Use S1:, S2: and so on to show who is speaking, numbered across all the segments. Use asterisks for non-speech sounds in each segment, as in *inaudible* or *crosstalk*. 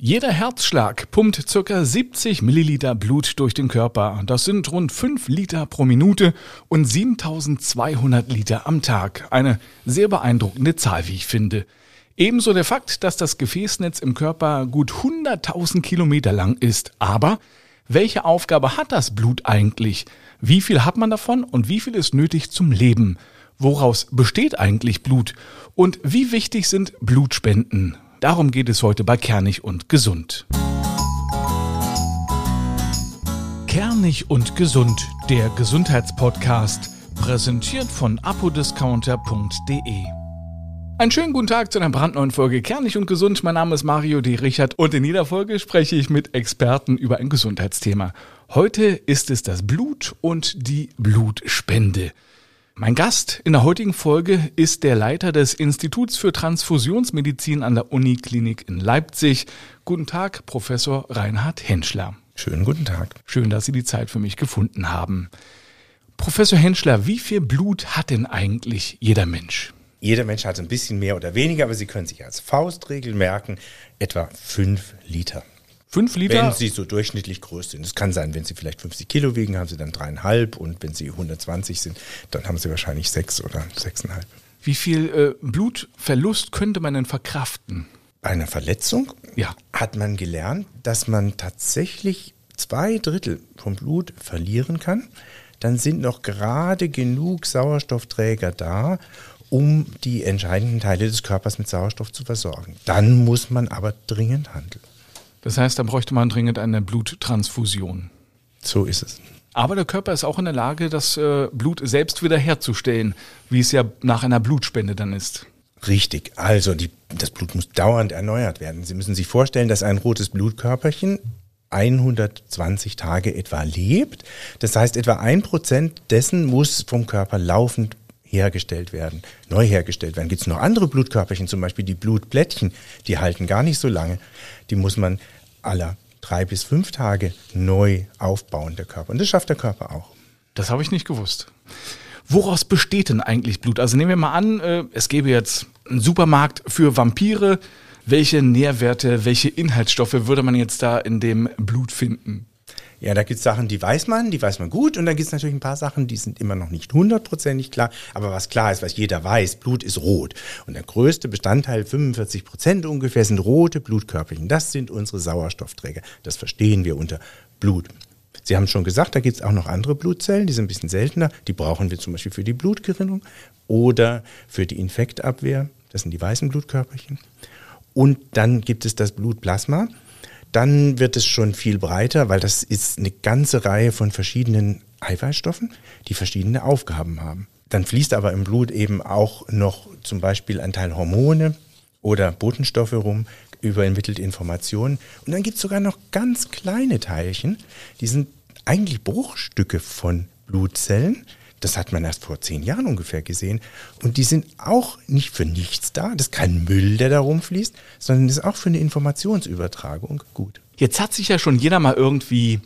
S1: Jeder Herzschlag pumpt ca. 70 Milliliter Blut durch den Körper. Das sind rund 5 Liter pro Minute und 7200 Liter am Tag. Eine sehr beeindruckende Zahl, wie ich finde. Ebenso der Fakt, dass das Gefäßnetz im Körper gut 100.000 Kilometer lang ist. Aber welche Aufgabe hat das Blut eigentlich? Wie viel hat man davon und wie viel ist nötig zum Leben? Woraus besteht eigentlich Blut? Und wie wichtig sind Blutspenden? Darum geht es heute bei Kernig und Gesund. Kernig und Gesund, der Gesundheitspodcast, präsentiert von apodiscounter.de. Einen schönen guten Tag zu einer brandneuen Folge Kernig und Gesund. Mein Name ist Mario D. Richard und in jeder Folge spreche ich mit Experten über ein Gesundheitsthema. Heute ist es das Blut und die Blutspende. Mein Gast in der heutigen Folge ist der Leiter des Instituts für Transfusionsmedizin an der Uniklinik in Leipzig. Guten Tag, Professor Reinhard Henschler.
S2: Schönen guten Tag.
S1: Schön, dass Sie die Zeit für mich gefunden haben. Professor Henschler, wie viel Blut hat denn eigentlich jeder Mensch?
S2: Jeder Mensch hat ein bisschen mehr oder weniger, aber Sie können sich als Faustregel merken, etwa fünf Liter.
S1: Fünf Liter?
S2: Wenn sie so durchschnittlich groß sind. Es kann sein, wenn sie vielleicht 50 Kilo wiegen, haben sie dann dreieinhalb und wenn sie 120 sind, dann haben sie wahrscheinlich sechs oder sechseinhalb.
S1: Wie viel äh, Blutverlust könnte man denn verkraften?
S2: Bei einer Verletzung
S1: ja.
S2: hat man gelernt, dass man tatsächlich zwei Drittel vom Blut verlieren kann. Dann sind noch gerade genug Sauerstoffträger da, um die entscheidenden Teile des Körpers mit Sauerstoff zu versorgen. Dann muss man aber dringend handeln.
S1: Das heißt, da bräuchte man dringend eine Bluttransfusion.
S2: So ist es.
S1: Aber der Körper ist auch in der Lage, das äh, Blut selbst wiederherzustellen, wie es ja nach einer Blutspende dann ist.
S2: Richtig. Also die, das Blut muss dauernd erneuert werden. Sie müssen sich vorstellen, dass ein rotes Blutkörperchen 120 Tage etwa lebt. Das heißt, etwa ein Prozent dessen muss vom Körper laufend hergestellt werden, neu hergestellt werden. Gibt es noch andere Blutkörperchen, zum Beispiel die Blutplättchen, die halten gar nicht so lange. Die muss man aller drei bis fünf Tage neu aufbauen, der Körper. Und das schafft der Körper auch.
S1: Das habe ich nicht gewusst. Woraus besteht denn eigentlich Blut? Also nehmen wir mal an, äh, es gäbe jetzt einen Supermarkt für Vampire. Welche Nährwerte, welche Inhaltsstoffe würde man jetzt da in dem Blut finden?
S2: Ja, da gibt's Sachen, die weiß man, die weiß man gut. Und dann gibt's natürlich ein paar Sachen, die sind immer noch nicht hundertprozentig klar. Aber was klar ist, was jeder weiß, Blut ist rot. Und der größte Bestandteil, 45 Prozent ungefähr, sind rote Blutkörperchen. Das sind unsere Sauerstoffträger. Das verstehen wir unter Blut. Sie haben schon gesagt, da gibt's auch noch andere Blutzellen, die sind ein bisschen seltener. Die brauchen wir zum Beispiel für die Blutgerinnung oder für die Infektabwehr. Das sind die weißen Blutkörperchen. Und dann gibt es das Blutplasma dann wird es schon viel breiter, weil das ist eine ganze Reihe von verschiedenen Eiweißstoffen, die verschiedene Aufgaben haben. Dann fließt aber im Blut eben auch noch zum Beispiel ein Teil Hormone oder Botenstoffe rum, übermittelt Informationen. Und dann gibt es sogar noch ganz kleine Teilchen, die sind eigentlich Bruchstücke von Blutzellen, das hat man erst vor zehn Jahren ungefähr gesehen. Und die sind auch nicht für nichts da. Das ist kein Müll, der da rumfließt, sondern ist auch für eine Informationsübertragung gut.
S1: Jetzt hat sich ja schon jeder mal irgendwie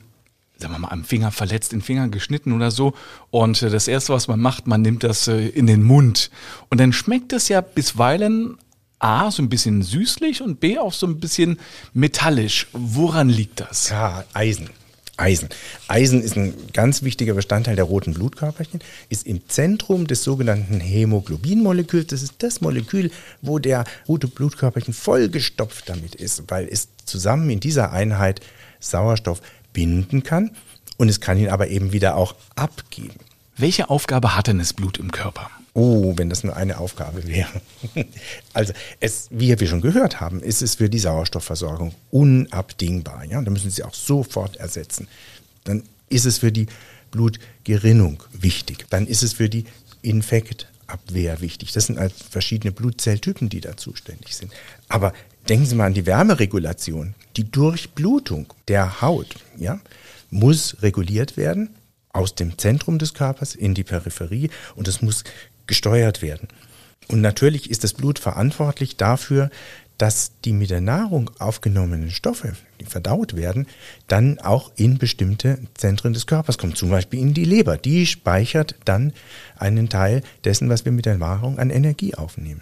S1: sagen wir mal, am Finger verletzt, den Finger geschnitten oder so. Und äh, das Erste, was man macht, man nimmt das äh, in den Mund. Und dann schmeckt es ja bisweilen A, so ein bisschen süßlich und B, auch so ein bisschen metallisch. Woran liegt das?
S2: Ja, Eisen. Eisen. Eisen ist ein ganz wichtiger Bestandteil der roten Blutkörperchen, ist im Zentrum des sogenannten Hämoglobinmoleküls. Das ist das Molekül, wo der rote Blutkörperchen vollgestopft damit ist, weil es zusammen in dieser Einheit Sauerstoff binden kann und es kann ihn aber eben wieder auch abgeben.
S1: Welche Aufgabe hat denn das Blut im Körper?
S2: Oh, wenn das nur eine Aufgabe wäre. *laughs* Also, es, wie wir schon gehört haben, ist es für die Sauerstoffversorgung unabdingbar. Ja? Da müssen Sie auch sofort ersetzen. Dann ist es für die Blutgerinnung wichtig. Dann ist es für die Infektabwehr wichtig. Das sind halt verschiedene Blutzelltypen, die da zuständig sind. Aber denken Sie mal an die Wärmeregulation. Die Durchblutung der Haut ja, muss reguliert werden aus dem Zentrum des Körpers in die Peripherie und es muss gesteuert werden. Und natürlich ist das Blut verantwortlich dafür, dass die mit der Nahrung aufgenommenen Stoffe, die verdaut werden, dann auch in bestimmte Zentren des Körpers kommen, zum Beispiel in die Leber. Die speichert dann einen Teil dessen, was wir mit der Nahrung an Energie aufnehmen.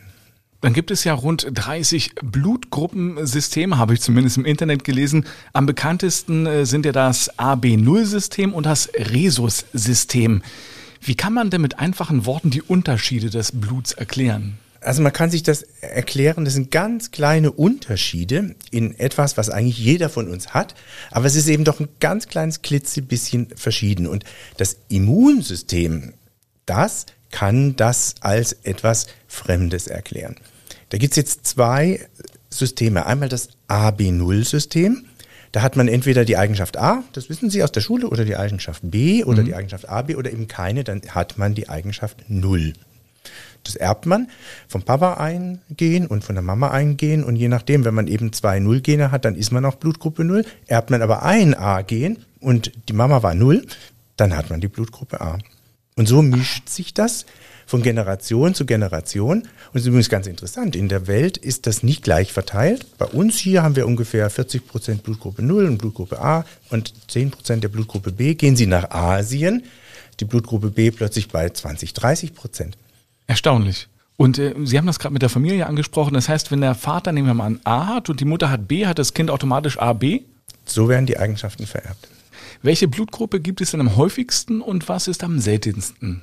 S1: Dann gibt es ja rund 30 Blutgruppensysteme, habe ich zumindest im Internet gelesen. Am bekanntesten äh, sind ja das AB0-System und das Rhesus-System. Wie kann man denn mit einfachen Worten die Unterschiede des Bluts erklären?
S2: Also man kann sich das erklären, das sind ganz kleine Unterschiede in etwas, was eigentlich jeder von uns hat, aber es ist eben doch ein ganz kleines klitzebisschen verschieden. Und das Immunsystem, das kann das als etwas Fremdes erklären. Da gibt's jetzt zwei Systeme. Einmal das AB0-System. Da hat man entweder die Eigenschaft A, das wissen Sie aus der Schule, oder die Eigenschaft B oder mhm. die Eigenschaft AB oder eben keine, dann hat man die Eigenschaft 0. Das erbt man vom Papa eingehen und von der Mama eingehen und je nachdem, wenn man eben zwei Null-Gene hat, dann ist man auch Blutgruppe 0. Erbt man aber ein A-Gen und die Mama war 0, dann hat man die Blutgruppe A. Und so mischt sich das von Generation zu Generation. Und das ist übrigens ganz interessant. In der Welt ist das nicht gleich verteilt. Bei uns hier haben wir ungefähr 40 Prozent Blutgruppe 0 und Blutgruppe A und 10 Prozent der Blutgruppe B. Gehen Sie nach Asien, die Blutgruppe B plötzlich bei 20, 30 Prozent.
S1: Erstaunlich. Und äh, Sie haben das gerade mit der Familie angesprochen. Das heißt, wenn der Vater, nehmen wir mal an, A hat und die Mutter hat B, hat das Kind automatisch AB?
S2: So werden die Eigenschaften vererbt.
S1: Welche Blutgruppe gibt es denn am häufigsten und was ist am seltensten?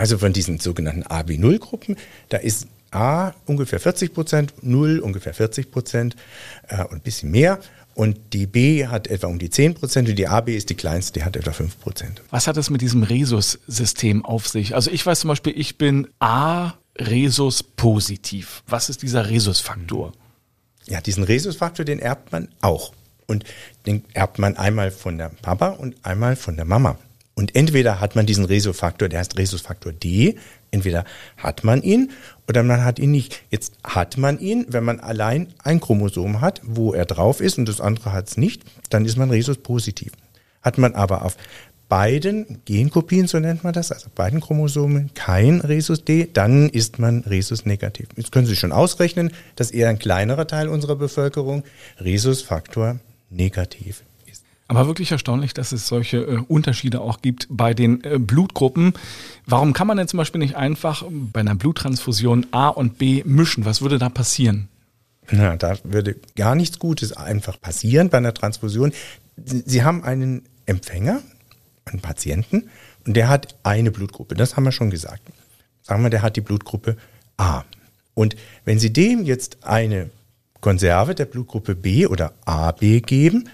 S2: Also von diesen sogenannten AB0-Gruppen, da ist A ungefähr 40 Prozent, 0 ungefähr 40 Prozent äh, und ein bisschen mehr. Und die B hat etwa um die 10 Prozent und die AB ist die kleinste, die hat etwa 5 Prozent.
S1: Was hat es mit diesem Rhesus-System auf sich? Also ich weiß zum Beispiel, ich bin A Rhesus positiv. Was ist dieser Rhesus-Faktor?
S2: Ja, diesen Rhesus-Faktor, den erbt man auch. Und den erbt man einmal von der Papa und einmal von der Mama. Und entweder hat man diesen Rhesusfaktor, der heißt Rhesusfaktor D, entweder hat man ihn oder man hat ihn nicht. Jetzt hat man ihn, wenn man allein ein Chromosom hat, wo er drauf ist und das andere hat es nicht, dann ist man Rhesus positiv. Hat man aber auf beiden Genkopien, so nennt man das, also beiden Chromosomen, kein Rhesus D, dann ist man Rhesus negativ. Jetzt können Sie schon ausrechnen, dass eher ein kleinerer Teil unserer Bevölkerung Rhesusfaktor negativ
S1: aber wirklich erstaunlich, dass es solche äh, Unterschiede auch gibt bei den äh, Blutgruppen. Warum kann man denn zum Beispiel nicht einfach bei einer Bluttransfusion A und B mischen? Was würde da passieren?
S2: Na, da würde gar nichts Gutes einfach passieren bei einer Transfusion. Sie haben einen Empfänger, einen Patienten, und der hat eine Blutgruppe. Das haben wir schon gesagt. Sagen wir, der hat die Blutgruppe A. Und wenn Sie dem jetzt eine Konserve der Blutgruppe B oder AB geben,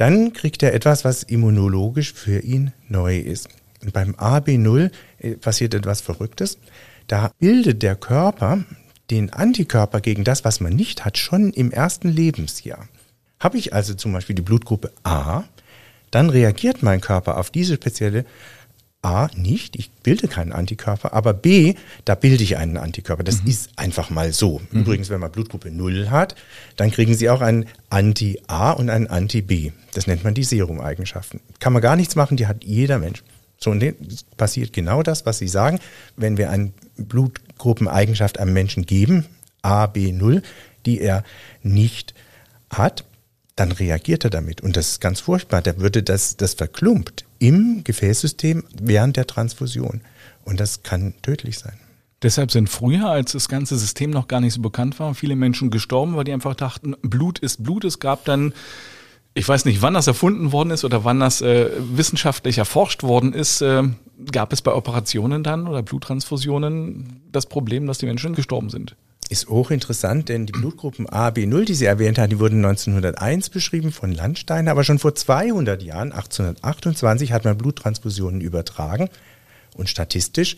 S2: dann kriegt er etwas, was immunologisch für ihn neu ist. Und beim AB0 äh, passiert etwas Verrücktes. Da bildet der Körper den Antikörper gegen das, was man nicht hat, schon im ersten Lebensjahr. Habe ich also zum Beispiel die Blutgruppe A, dann reagiert mein Körper auf diese spezielle A nicht, ich bilde keinen Antikörper, aber B, da bilde ich einen Antikörper. Das mhm. ist einfach mal so. Mhm. Übrigens, wenn man Blutgruppe 0 hat, dann kriegen Sie auch einen Anti-A und einen Anti-B. Das nennt man die Serumeigenschaften. Kann man gar nichts machen, die hat jeder Mensch. So, und passiert genau das, was Sie sagen. Wenn wir eine Blutgruppeneigenschaft einem Menschen geben, A, B, 0, die er nicht hat, dann reagiert er damit. Und das ist ganz furchtbar. Da würde das, das verklumpt im Gefäßsystem während der Transfusion. Und das kann tödlich sein.
S1: Deshalb sind früher, als das ganze System noch gar nicht so bekannt war, viele Menschen gestorben, weil die einfach dachten, Blut ist Blut. Es gab dann, ich weiß nicht, wann das erfunden worden ist oder wann das äh, wissenschaftlich erforscht worden ist, äh, gab es bei Operationen dann oder Bluttransfusionen das Problem, dass die Menschen gestorben sind
S2: ist hochinteressant, denn die Blutgruppen A, B0, die Sie erwähnt haben, die wurden 1901 beschrieben von Landstein, aber schon vor 200 Jahren, 1828, hat man Bluttransfusionen übertragen und statistisch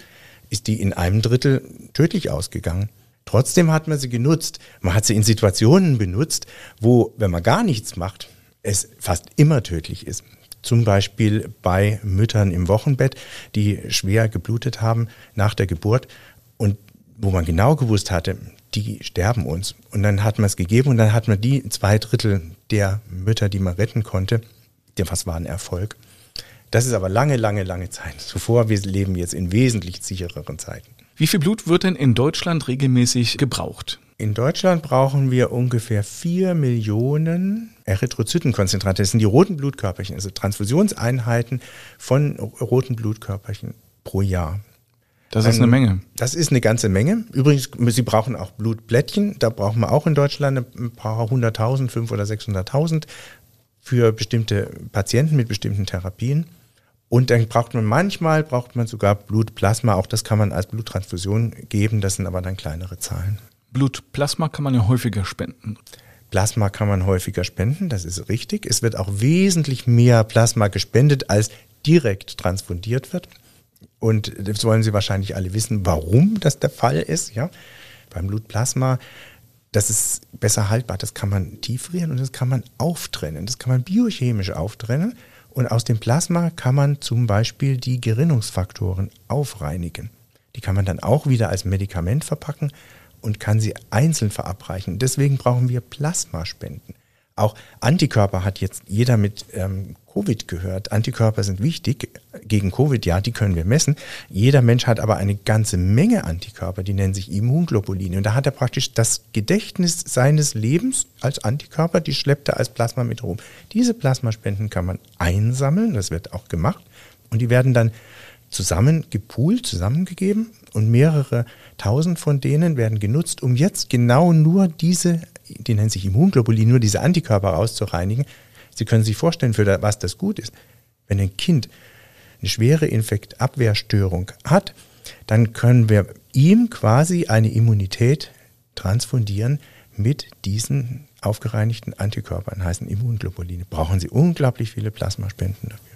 S2: ist die in einem Drittel tödlich ausgegangen. Trotzdem hat man sie genutzt. Man hat sie in Situationen benutzt, wo, wenn man gar nichts macht, es fast immer tödlich ist. Zum Beispiel bei Müttern im Wochenbett, die schwer geblutet haben nach der Geburt und wo man genau gewusst hatte, die sterben uns. Und dann hat man es gegeben und dann hat man die zwei Drittel der Mütter, die man retten konnte, was war ein Erfolg. Das ist aber lange, lange, lange Zeit. Zuvor, wir leben jetzt in wesentlich sichereren Zeiten.
S1: Wie viel Blut wird denn in Deutschland regelmäßig gebraucht?
S2: In Deutschland brauchen wir ungefähr vier Millionen Erythrozytenkonzentrate. Das sind die roten Blutkörperchen, also Transfusionseinheiten von roten Blutkörperchen pro Jahr.
S1: Das ist eine Menge.
S2: Das ist eine ganze Menge. Übrigens, Sie brauchen auch Blutblättchen. Da brauchen wir auch in Deutschland ein paar hunderttausend, fünf oder sechshunderttausend für bestimmte Patienten mit bestimmten Therapien. Und dann braucht man manchmal, braucht man sogar Blutplasma. Auch das kann man als Bluttransfusion geben. Das sind aber dann kleinere Zahlen.
S1: Blutplasma kann man ja häufiger spenden.
S2: Plasma kann man häufiger spenden, das ist richtig. Es wird auch wesentlich mehr Plasma gespendet, als direkt transfundiert wird. Und das wollen Sie wahrscheinlich alle wissen, warum das der Fall ist. Ja, beim Blutplasma, das ist besser haltbar. Das kann man tiefrieren und das kann man auftrennen. Das kann man biochemisch auftrennen. Und aus dem Plasma kann man zum Beispiel die Gerinnungsfaktoren aufreinigen. Die kann man dann auch wieder als Medikament verpacken und kann sie einzeln verabreichen. Deswegen brauchen wir Plasmaspenden. Auch Antikörper hat jetzt jeder mit ähm, Covid gehört. Antikörper sind wichtig gegen Covid, ja, die können wir messen. Jeder Mensch hat aber eine ganze Menge Antikörper, die nennen sich Immunglobuline. Und da hat er praktisch das Gedächtnis seines Lebens als Antikörper, die schleppt er als Plasma mit rum. Diese Plasmaspenden kann man einsammeln, das wird auch gemacht. Und die werden dann zusammen gepoolt, zusammengegeben und mehrere tausend von denen werden genutzt, um jetzt genau nur diese, die nennen sich Immunglobulin, nur diese Antikörper rauszureinigen. Sie können sich vorstellen, für was das gut ist. Wenn ein Kind eine schwere Infektabwehrstörung hat, dann können wir ihm quasi eine Immunität transfundieren mit diesen aufgereinigten Antikörpern, heißen Immunglobuline. Brauchen Sie unglaublich viele Plasmaspenden dafür.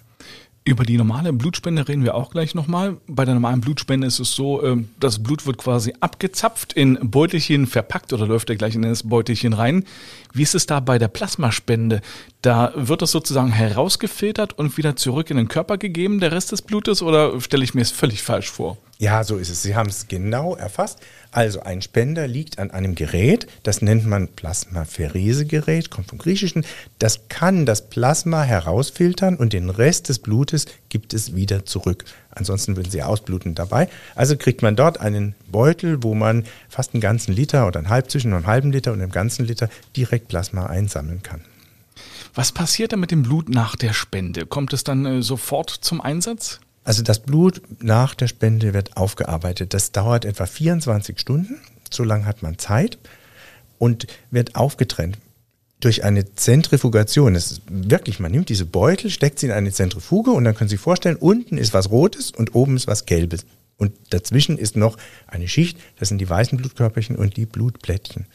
S1: Über die normale Blutspende reden wir auch gleich nochmal. Bei der normalen Blutspende ist es so, ähm, das Blut wird quasi abgezapft, in Beutelchen verpackt oder läuft er gleich in das Beutelchen rein. Wie ist es da bei der Plasmaspende? Da wird das sozusagen herausgefiltert und wieder zurück in den Körper gegeben, der Rest des Blutes, oder stelle ich mir es völlig falsch vor?
S2: Ja, so ist es. Sie haben es genau erfasst. Also ein Spender liegt an einem Gerät, das nennt man Plasmapheresegerät, kommt vom Griechischen. Das kann das Plasma herausfiltern und den Rest des Blutes gibt es wieder zurück. Ansonsten würden sie ausbluten dabei. Also kriegt man dort einen Beutel, wo man fast einen ganzen Liter oder einen halb zwischen einem halben Liter und einem ganzen Liter direkt Plasma einsammeln kann.
S1: Was passiert dann mit dem Blut nach der Spende? Kommt es dann äh, sofort zum Einsatz?
S2: Also das Blut nach der Spende wird aufgearbeitet. Das dauert etwa 24 Stunden. So lange hat man Zeit und wird aufgetrennt durch eine Zentrifugation. Das ist wirklich, man nimmt diese Beutel, steckt sie in eine Zentrifuge und dann können Sie sich vorstellen, unten ist was Rotes und oben ist was Gelbes. Und dazwischen ist noch eine Schicht, das sind die weißen Blutkörperchen und die Blutplättchen.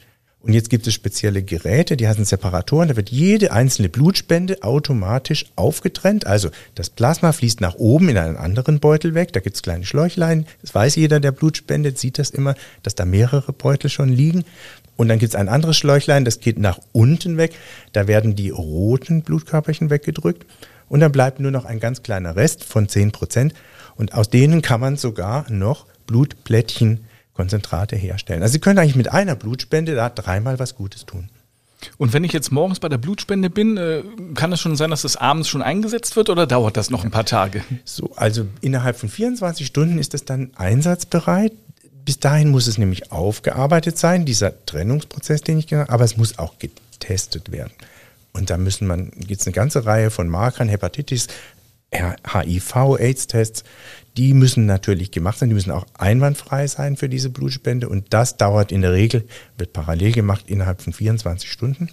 S2: Und jetzt gibt es spezielle Geräte, die heißen Separatoren. Da wird jede einzelne Blutspende automatisch aufgetrennt. Also das Plasma fließt nach oben in einen anderen Beutel weg. Da gibt es kleine Schläuchlein. Das weiß jeder, der Blut spendet, sieht das immer, dass da mehrere Beutel schon liegen. Und dann gibt es ein anderes Schläuchlein, das geht nach unten weg. Da werden die roten Blutkörperchen weggedrückt. Und dann bleibt nur noch ein ganz kleiner Rest von 10 Prozent. Und aus denen kann man sogar noch Blutplättchen Konzentrate herstellen. Also Sie können eigentlich mit einer Blutspende da dreimal was Gutes tun.
S1: Und wenn ich jetzt morgens bei der Blutspende bin, äh, kann es schon sein, dass das abends schon eingesetzt wird oder dauert das noch ein paar Tage?
S2: So, also innerhalb von 24 Stunden ist es dann einsatzbereit. Bis dahin muss es nämlich aufgearbeitet sein, dieser Trennungsprozess, den ich genannt habe, aber es muss auch getestet werden. Und da müssen man, gibt es eine ganze Reihe von Markern, Hepatitis, HIV, AIDS-Tests, die müssen natürlich gemacht sein, die müssen auch einwandfrei sein für diese Blutspende und das dauert in der Regel, wird parallel gemacht innerhalb von 24 Stunden.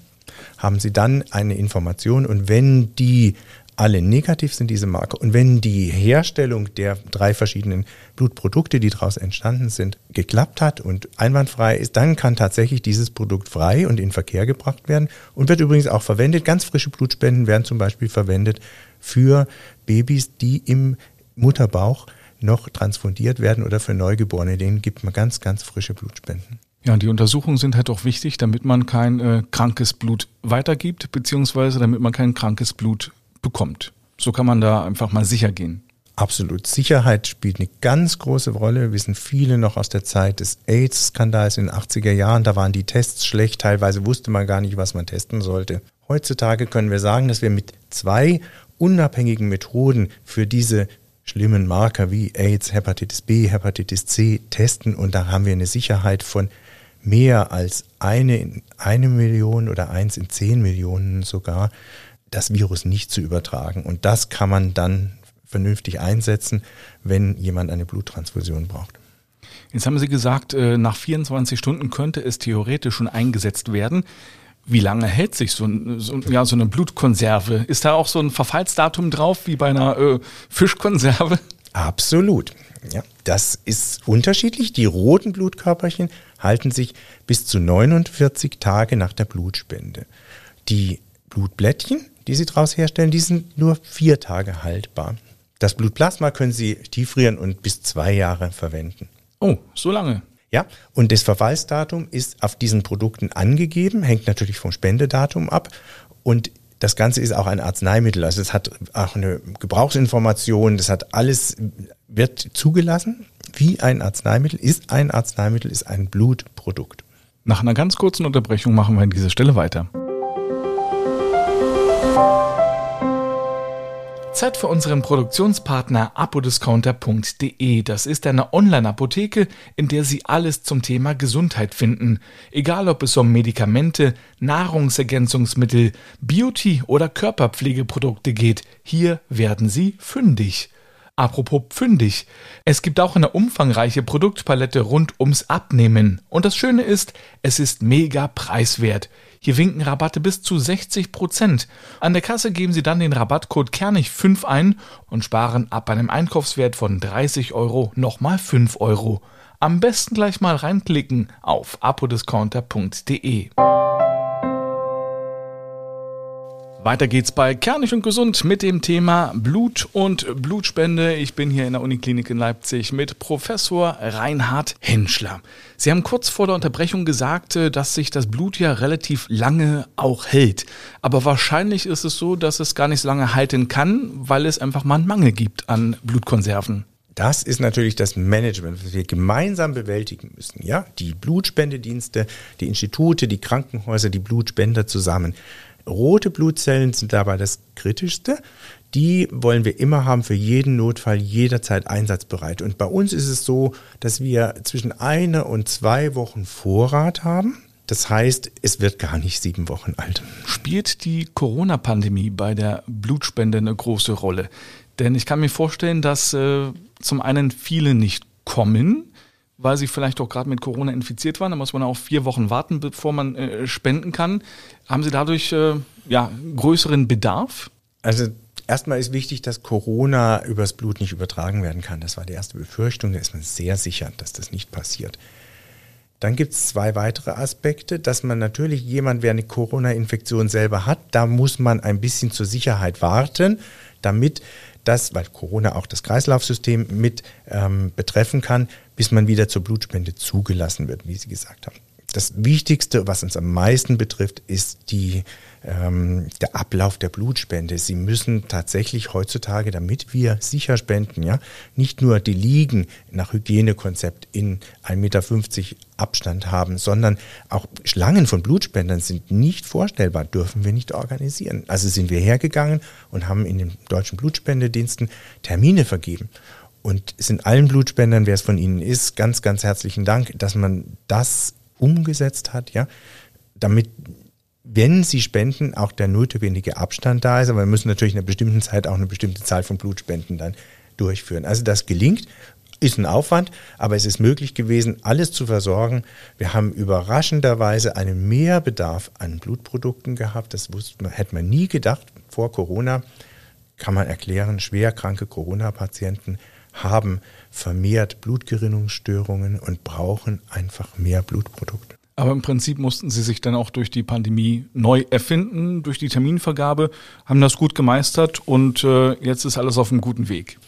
S2: Haben Sie dann eine Information und wenn die alle negativ sind, diese Marker, und wenn die Herstellung der drei verschiedenen Blutprodukte, die daraus entstanden sind, geklappt hat und einwandfrei ist, dann kann tatsächlich dieses Produkt frei und in Verkehr gebracht werden und wird übrigens auch verwendet. Ganz frische Blutspenden werden zum Beispiel verwendet für Babys, die im Mutterbauch noch transfundiert werden oder für Neugeborene, denen gibt man ganz, ganz frische Blutspenden.
S1: Ja, und die Untersuchungen sind halt auch wichtig, damit man kein äh, krankes Blut weitergibt, beziehungsweise damit man kein krankes Blut bekommt. So kann man da einfach mal sicher gehen.
S2: Absolut. Sicherheit spielt eine ganz große Rolle. Wir wissen viele noch aus der Zeit des AIDS-Skandals in den 80er Jahren. Da waren die Tests schlecht. Teilweise wusste man gar nicht, was man testen sollte. Heutzutage können wir sagen, dass wir mit zwei unabhängigen Methoden für diese schlimmen Marker wie AIDS, Hepatitis B, Hepatitis C testen und da haben wir eine Sicherheit von mehr als eine in eine Million oder eins in zehn Millionen sogar, das Virus nicht zu übertragen. Und das kann man dann vernünftig einsetzen, wenn jemand eine Bluttransfusion braucht.
S1: Jetzt haben Sie gesagt, äh, nach 24 Stunden könnte es theoretisch schon eingesetzt werden. Wie lange hält sich so, so, ja, so eine Blutkonserve? Ist da auch so ein Verfallsdatum drauf wie bei einer äh, Fischkonserve?
S2: Absolut. Ja, das ist unterschiedlich. Die roten Blutkörperchen halten sich bis zu 49 Tage nach der Blutspende. Die Blutblättchen, die Sie daraus herstellen, die sind nur vier Tage haltbar. Das Blutplasma können Sie tiefrieren und bis zwei Jahre verwenden.
S1: Oh, so lange.
S2: Ja, und das Verfallsdatum ist auf diesen Produkten angegeben, hängt natürlich vom Spendedatum ab. Und das Ganze ist auch ein Arzneimittel. Also es hat auch eine Gebrauchsinformation, das hat alles, wird zugelassen wie ein Arzneimittel, ist ein Arzneimittel, ist ein Blutprodukt.
S1: Nach einer ganz kurzen Unterbrechung machen wir an dieser Stelle weiter. Zeit für unseren Produktionspartner apodiscounter.de. Das ist eine Online-Apotheke, in der Sie alles zum Thema Gesundheit finden. Egal ob es um Medikamente, Nahrungsergänzungsmittel, Beauty oder Körperpflegeprodukte geht, hier werden Sie fündig. Apropos pfündig. Es gibt auch eine umfangreiche Produktpalette rund ums Abnehmen. Und das Schöne ist, es ist mega preiswert. Hier winken Rabatte bis zu 60 Prozent. An der Kasse geben Sie dann den Rabattcode Kernig5 ein und sparen ab einem Einkaufswert von 30 Euro nochmal 5 Euro. Am besten gleich mal reinklicken auf apodiscounter.de. Weiter geht's bei Kernig und Gesund mit dem Thema Blut und Blutspende. Ich bin hier in der Uniklinik in Leipzig mit Professor Reinhard Henschler. Sie haben kurz vor der Unterbrechung gesagt, äh, dass sich das Blut ja relativ lange auch hält. Aber wahrscheinlich ist es so, dass es gar nicht so lange halten kann, weil es einfach mal einen Mangel gibt an Blutkonserven.
S2: Das ist natürlich das Management, was wir gemeinsam bewältigen müssen. Ja, die Blutspendedienste, die Institute, die Krankenhäuser, die Blutspender zusammen. Rote Blutzellen sind dabei das Kritischste. Die wollen wir immer haben für jeden Notfall, jederzeit einsatzbereit. Und bei uns ist es so, dass wir zwischen eine und zwei Wochen Vorrat haben. Das heißt, es wird gar nicht sieben Wochen alt.
S1: Spielt die Corona-Pandemie bei der Blutspende eine große Rolle? Denn ich kann mir vorstellen, dass äh, zum einen viele nicht kommen, weil sie vielleicht auch gerade mit Corona infiziert waren. Da muss man auch vier Wochen warten, bevor man äh, spenden kann. Haben Sie dadurch äh, ja, größeren Bedarf?
S2: Also erstmal ist wichtig, dass Corona übers Blut nicht übertragen werden kann. Das war die erste Befürchtung. Da ist man sehr sicher, dass das nicht passiert. Dann gibt es zwei weitere Aspekte, dass man natürlich jemand, wer eine Corona-Infektion selber hat, da muss man ein bisschen zur Sicherheit warten, damit das, weil Corona auch das Kreislaufsystem mit ähm, betreffen kann, bis man wieder zur Blutspende zugelassen wird, wie Sie gesagt haben. Das Wichtigste, was uns am meisten betrifft, ist die, ähm, der Ablauf der Blutspende. Sie müssen tatsächlich heutzutage, damit wir sicher spenden, ja, nicht nur die Liegen nach Hygienekonzept in 1,50 Meter Abstand haben, sondern auch Schlangen von Blutspendern sind nicht vorstellbar, dürfen wir nicht organisieren. Also sind wir hergegangen und haben in den deutschen Blutspendediensten Termine vergeben. Und sind allen Blutspendern, wer es von Ihnen ist, ganz, ganz herzlichen Dank, dass man das umgesetzt hat, ja, damit wenn sie spenden, auch der notwendige Abstand da ist. Aber wir müssen natürlich in einer bestimmten Zeit auch eine bestimmte Zahl von Blutspenden dann durchführen. Also das gelingt, ist ein Aufwand, aber es ist möglich gewesen, alles zu versorgen. Wir haben überraschenderweise einen Mehrbedarf an Blutprodukten gehabt. Das wusste man, hätte man nie gedacht. Vor Corona kann man erklären, schwerkranke Corona-Patienten haben vermehrt Blutgerinnungsstörungen und brauchen einfach mehr Blutprodukte.
S1: Aber im Prinzip mussten sie sich dann auch durch die Pandemie neu erfinden, durch die Terminvergabe, haben das gut gemeistert und äh, jetzt ist alles auf einem guten Weg.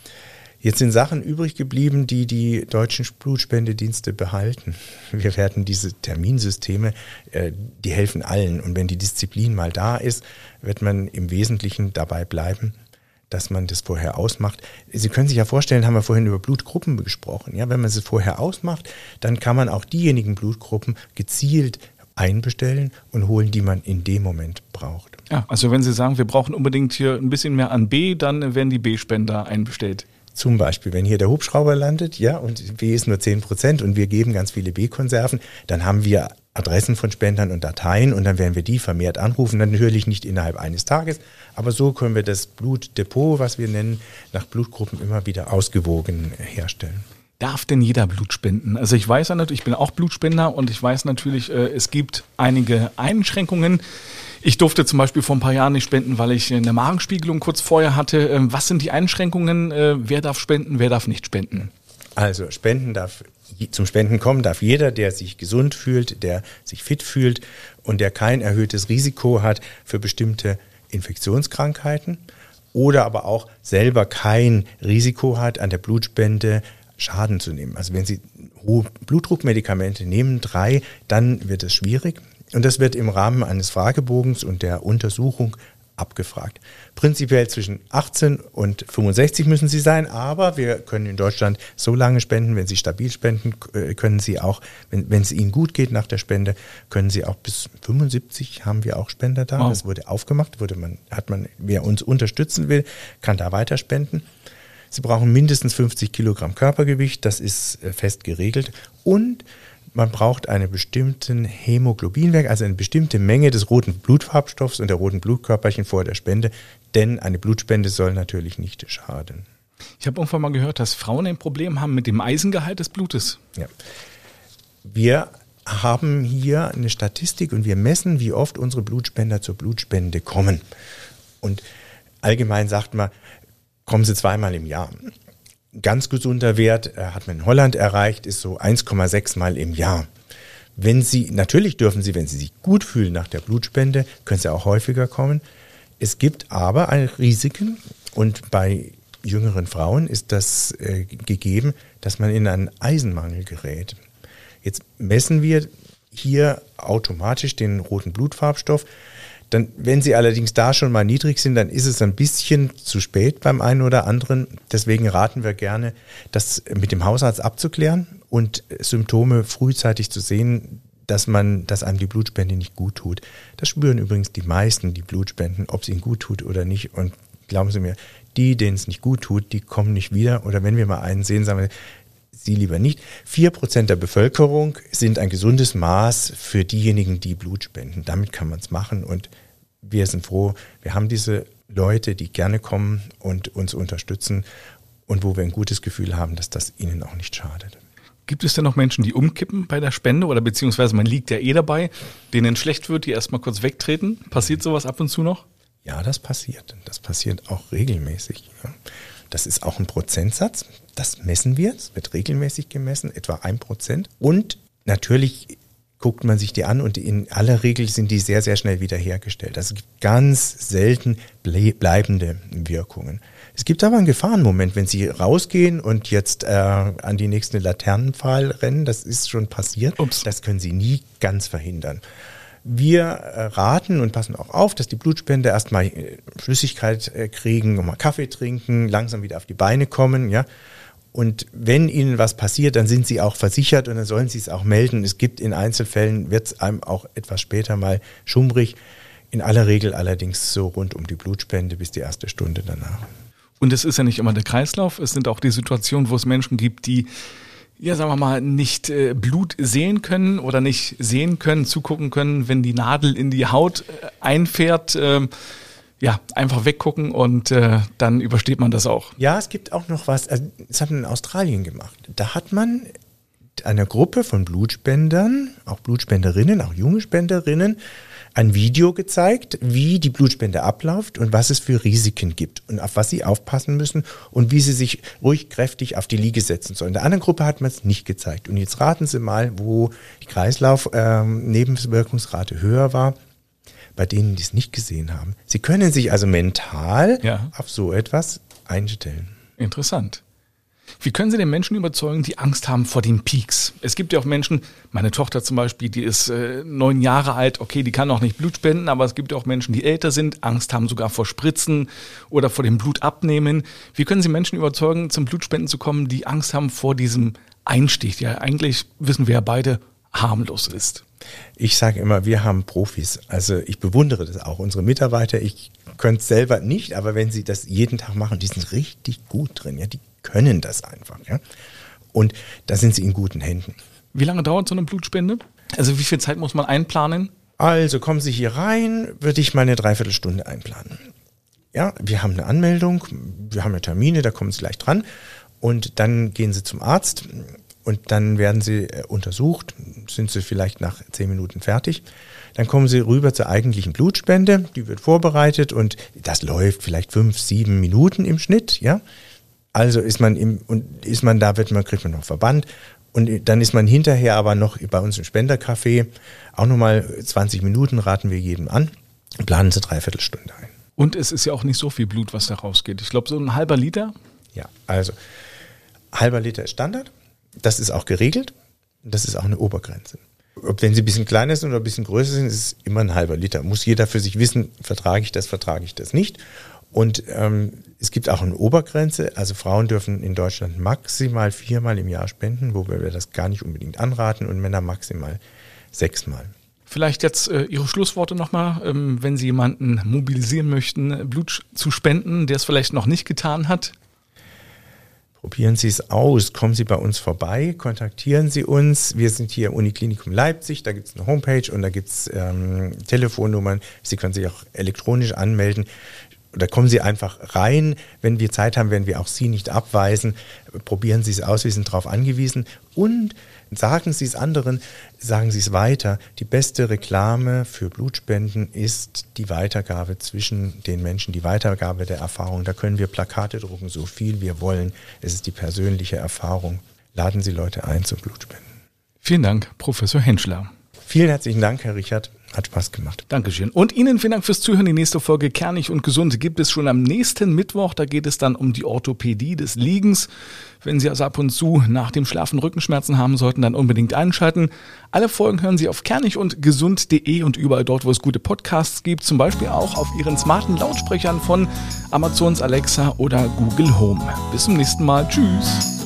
S2: Jetzt sind Sachen übrig geblieben, die die deutschen Blutspendedienste behalten. Wir werden diese Terminsysteme, äh, die helfen allen. Und wenn die Disziplin mal da ist, wird man im Wesentlichen dabei bleiben, dass man das vorher ausmacht. Sie können sich ja vorstellen, haben wir vorhin über Blutgruppen gesprochen. Ja, wenn man sie vorher ausmacht, dann kann man auch diejenigen Blutgruppen gezielt einbestellen und holen, die man in dem Moment braucht.
S1: Ja, also wenn Sie sagen, wir brauchen unbedingt hier ein bisschen mehr an B, dann werden die B-Spender einbestellt.
S2: Zum Beispiel, wenn hier der Hubschrauber landet, ja, und B ist nur 10 Prozent und wir geben ganz viele B-Konserven, dann haben wir Adressen von Spendern und Dateien und dann werden wir die vermehrt anrufen. Natürlich nicht innerhalb eines Tages, aber so können wir das Blutdepot, was wir nennen, nach Blutgruppen immer wieder ausgewogen herstellen.
S1: Darf denn jeder Blut spenden? Also ich weiß ja natürlich, ich bin auch Blutspender und ich weiß natürlich, äh, es gibt einige Einschränkungen. Ich durfte zum Beispiel vor ein paar Jahren nicht spenden, weil ich eine Magenspiegelung kurz vorher hatte. Ähm, was sind die Einschränkungen? Äh, wer darf spenden, wer darf nicht spenden?
S2: Also spenden darf zum Spenden kommen darf jeder, der sich gesund fühlt, der sich fit fühlt und der kein erhöhtes Risiko hat für bestimmte Infektionskrankheiten oder aber auch selber kein Risiko hat, an der Blutspende Schaden zu nehmen. Also wenn Sie hohe Blutdruckmedikamente nehmen, drei, dann wird es schwierig. Und das wird im Rahmen eines Fragebogens und der Untersuchung abgefragt. Prinzipiell zwischen 18 und 65 müssen sie sein, aber wir können in Deutschland so lange spenden, wenn sie stabil spenden, äh, können sie auch, wenn, wenn es ihnen gut geht nach der Spende, können sie auch bis 75 haben wir auch Spender da. Wow. Das wurde aufgemacht, wurde man, hat man, wer uns unterstützen will, kann da weiter spenden. Sie brauchen mindestens 50 Kilogramm Körpergewicht, das ist äh, fest geregelt. Und man braucht einen bestimmten Hämoglobinwert, also eine bestimmte Menge des roten Blutfarbstoffs und der roten Blutkörperchen vor der Spende, denn eine Blutspende soll natürlich nicht schaden.
S1: Ich habe irgendwann mal gehört, dass Frauen ein Problem haben mit dem Eisengehalt des Blutes.
S2: Ja. Wir haben hier eine Statistik und wir messen, wie oft unsere Blutspender zur Blutspende kommen. Und allgemein sagt man, kommen sie zweimal im Jahr. Ganz gesunder Wert äh, hat man in Holland erreicht, ist so 1,6 Mal im Jahr. Wenn Sie, natürlich dürfen Sie, wenn Sie sich gut fühlen nach der Blutspende, können Sie auch häufiger kommen. Es gibt aber Risiken und bei jüngeren Frauen ist das äh, gegeben, dass man in einen Eisenmangel gerät. Jetzt messen wir hier automatisch den roten Blutfarbstoff. Dann, wenn sie allerdings da schon mal niedrig sind, dann ist es ein bisschen zu spät beim einen oder anderen. Deswegen raten wir gerne, das mit dem Hausarzt abzuklären und Symptome frühzeitig zu sehen, dass man, dass einem die Blutspende nicht gut tut. Das spüren übrigens die meisten, die Blutspenden, ob es ihnen gut tut oder nicht. Und glauben Sie mir, die, denen es nicht gut tut, die kommen nicht wieder. Oder wenn wir mal einen sehen, sagen wir, Sie lieber nicht. Vier Prozent der Bevölkerung sind ein gesundes Maß für diejenigen, die Blut spenden. Damit kann man es machen und wir sind froh. Wir haben diese Leute, die gerne kommen und uns unterstützen und wo wir ein gutes Gefühl haben, dass das ihnen auch nicht schadet.
S1: Gibt es denn noch Menschen, die umkippen bei der Spende oder beziehungsweise man liegt ja eh dabei, denen schlecht wird, die erstmal kurz wegtreten? Passiert sowas ab und zu noch?
S2: Ja, das passiert. Das passiert auch regelmäßig. Das ist auch ein Prozentsatz. Das messen wir. Es wird regelmäßig gemessen, etwa ein Prozent. Und natürlich guckt man sich die an und in aller Regel sind die sehr, sehr schnell wiederhergestellt. Also es gibt ganz selten bleibende Wirkungen. Es gibt aber einen Gefahrenmoment, wenn Sie rausgehen und jetzt äh, an die nächste Laternenpfahl rennen, das ist schon passiert, Ups. das können Sie nie ganz verhindern. Wir äh, raten und passen auch auf, dass die Blutspender erstmal äh, Flüssigkeit äh, kriegen, nochmal Kaffee trinken, langsam wieder auf die Beine kommen, ja. Und wenn ihnen was passiert, dann sind sie auch versichert und dann sollen sie es auch melden. Es gibt in Einzelfällen, wird es einem auch etwas später mal schummrig. In aller Regel allerdings so rund um die Blutspende bis die erste Stunde danach.
S1: Und es ist ja nicht immer der Kreislauf, es sind auch die Situationen, wo es Menschen gibt, die ja, sagen wir mal, nicht äh, Blut sehen können oder nicht sehen können, zugucken können, wenn die Nadel in die Haut äh, einfährt. Äh, ja, einfach weggucken und äh, dann übersteht man das auch.
S2: Ja, es gibt auch noch was, also, das hat man in Australien gemacht. Da hat man einer Gruppe von Blutspendern, auch Blutspenderinnen, auch junge Spenderinnen, ein Video gezeigt, wie die Blutspende abläuft und was es für Risiken gibt und auf was sie aufpassen müssen und wie sie sich ruhig kräftig auf die Liege setzen sollen. Der anderen Gruppe hat man es nicht gezeigt. Und jetzt raten Sie mal, wo die Kreislauf-Nebenwirkungsrate ähm, höher war bei denen, die es nicht gesehen haben. Sie können sich also mental ja. auf so etwas einstellen.
S1: Interessant. Wie können Sie den Menschen überzeugen, die Angst haben vor den Peaks? Es gibt ja auch Menschen, meine Tochter zum Beispiel, die ist äh, neun Jahre alt, okay, die kann noch nicht Blut spenden, aber es gibt ja auch Menschen, die älter sind, Angst haben sogar vor Spritzen oder vor dem Blutabnehmen. Wie können Sie Menschen überzeugen, zum Blutspenden zu kommen, die Angst haben vor diesem Einstich, der eigentlich, wissen wir ja beide, harmlos ist?
S2: Ich sage immer, wir haben Profis. Also ich bewundere das auch. Unsere Mitarbeiter, ich könnte es selber nicht, aber wenn sie das jeden Tag machen, die sind richtig gut drin. Ja, die können das einfach. Ja, und da sind sie in guten Händen.
S1: Wie lange dauert so eine Blutspende? Also wie viel Zeit muss man einplanen?
S2: Also kommen Sie hier rein, würde ich mal eine Dreiviertelstunde einplanen. Ja, wir haben eine Anmeldung, wir haben ja Termine, da kommen Sie gleich dran. Und dann gehen Sie zum Arzt und dann werden Sie äh, untersucht, sind Sie vielleicht nach zehn Minuten fertig. Dann kommen Sie rüber zur eigentlichen Blutspende, die wird vorbereitet und das läuft vielleicht fünf, sieben Minuten im Schnitt, ja. Also ist man im, und ist man da, wird man, kriegt man noch Verband. Und dann ist man hinterher aber noch bei uns im Spendercafé, auch nochmal 20 Minuten raten wir jedem an, planen Sie dreiviertel Stunde ein.
S1: Und es ist ja auch nicht so viel Blut, was da rausgeht. Ich glaube, so ein halber Liter.
S2: Ja, also halber Liter ist Standard. Das ist auch geregelt. Das ist auch eine Obergrenze. Ob wenn sie ein bisschen kleiner sind oder ein bisschen größer sind, ist es immer ein halber Liter. Muss jeder für sich wissen, vertrage ich das, vertrage ich das nicht. Und ähm, es gibt auch eine Obergrenze. Also Frauen dürfen in Deutschland maximal viermal im Jahr spenden, wobei wir das gar nicht unbedingt anraten, und Männer maximal sechsmal.
S1: Vielleicht jetzt äh, Ihre Schlussworte nochmal, ähm, wenn Sie jemanden mobilisieren möchten, Blut zu spenden, der es vielleicht noch nicht getan hat.
S2: Probieren Sie es aus, kommen Sie bei uns vorbei, kontaktieren Sie uns. Wir sind hier im Uniklinikum Leipzig, da gibt es eine Homepage und da gibt es ähm, Telefonnummern. Sie können sich auch elektronisch anmelden oder kommen Sie einfach rein. Wenn wir Zeit haben, werden wir auch Sie nicht abweisen. Probieren Sie es aus, wir sind darauf angewiesen. Und sagen Sie es anderen, sagen Sie es weiter. Die beste Reklame für Blutspenden ist die Weitergabe zwischen den Menschen, die Weitergabe der Erfahrung. Da können wir Plakate drucken, so viel wir wollen. Es ist die persönliche Erfahrung. Laden Sie Leute ein zum Blutspenden.
S1: Vielen Dank, Professor Henschler.
S2: Vielen herzlichen Dank, Herr Richard. Hat Spaß gemacht.
S1: Dankeschön. Und Ihnen vielen Dank fürs Zuhören. Die nächste Folge Kernig und Gesund gibt es schon am nächsten Mittwoch. Da geht es dann um die Orthopädie des Liegens. Wenn Sie also ab und zu nach dem Schlafen Rückenschmerzen haben sollten, dann unbedingt einschalten. Alle Folgen hören Sie auf kernig und gesund.de und überall dort, wo es gute Podcasts gibt. Zum Beispiel auch auf Ihren smarten Lautsprechern von Amazons Alexa oder Google Home. Bis zum nächsten Mal. Tschüss.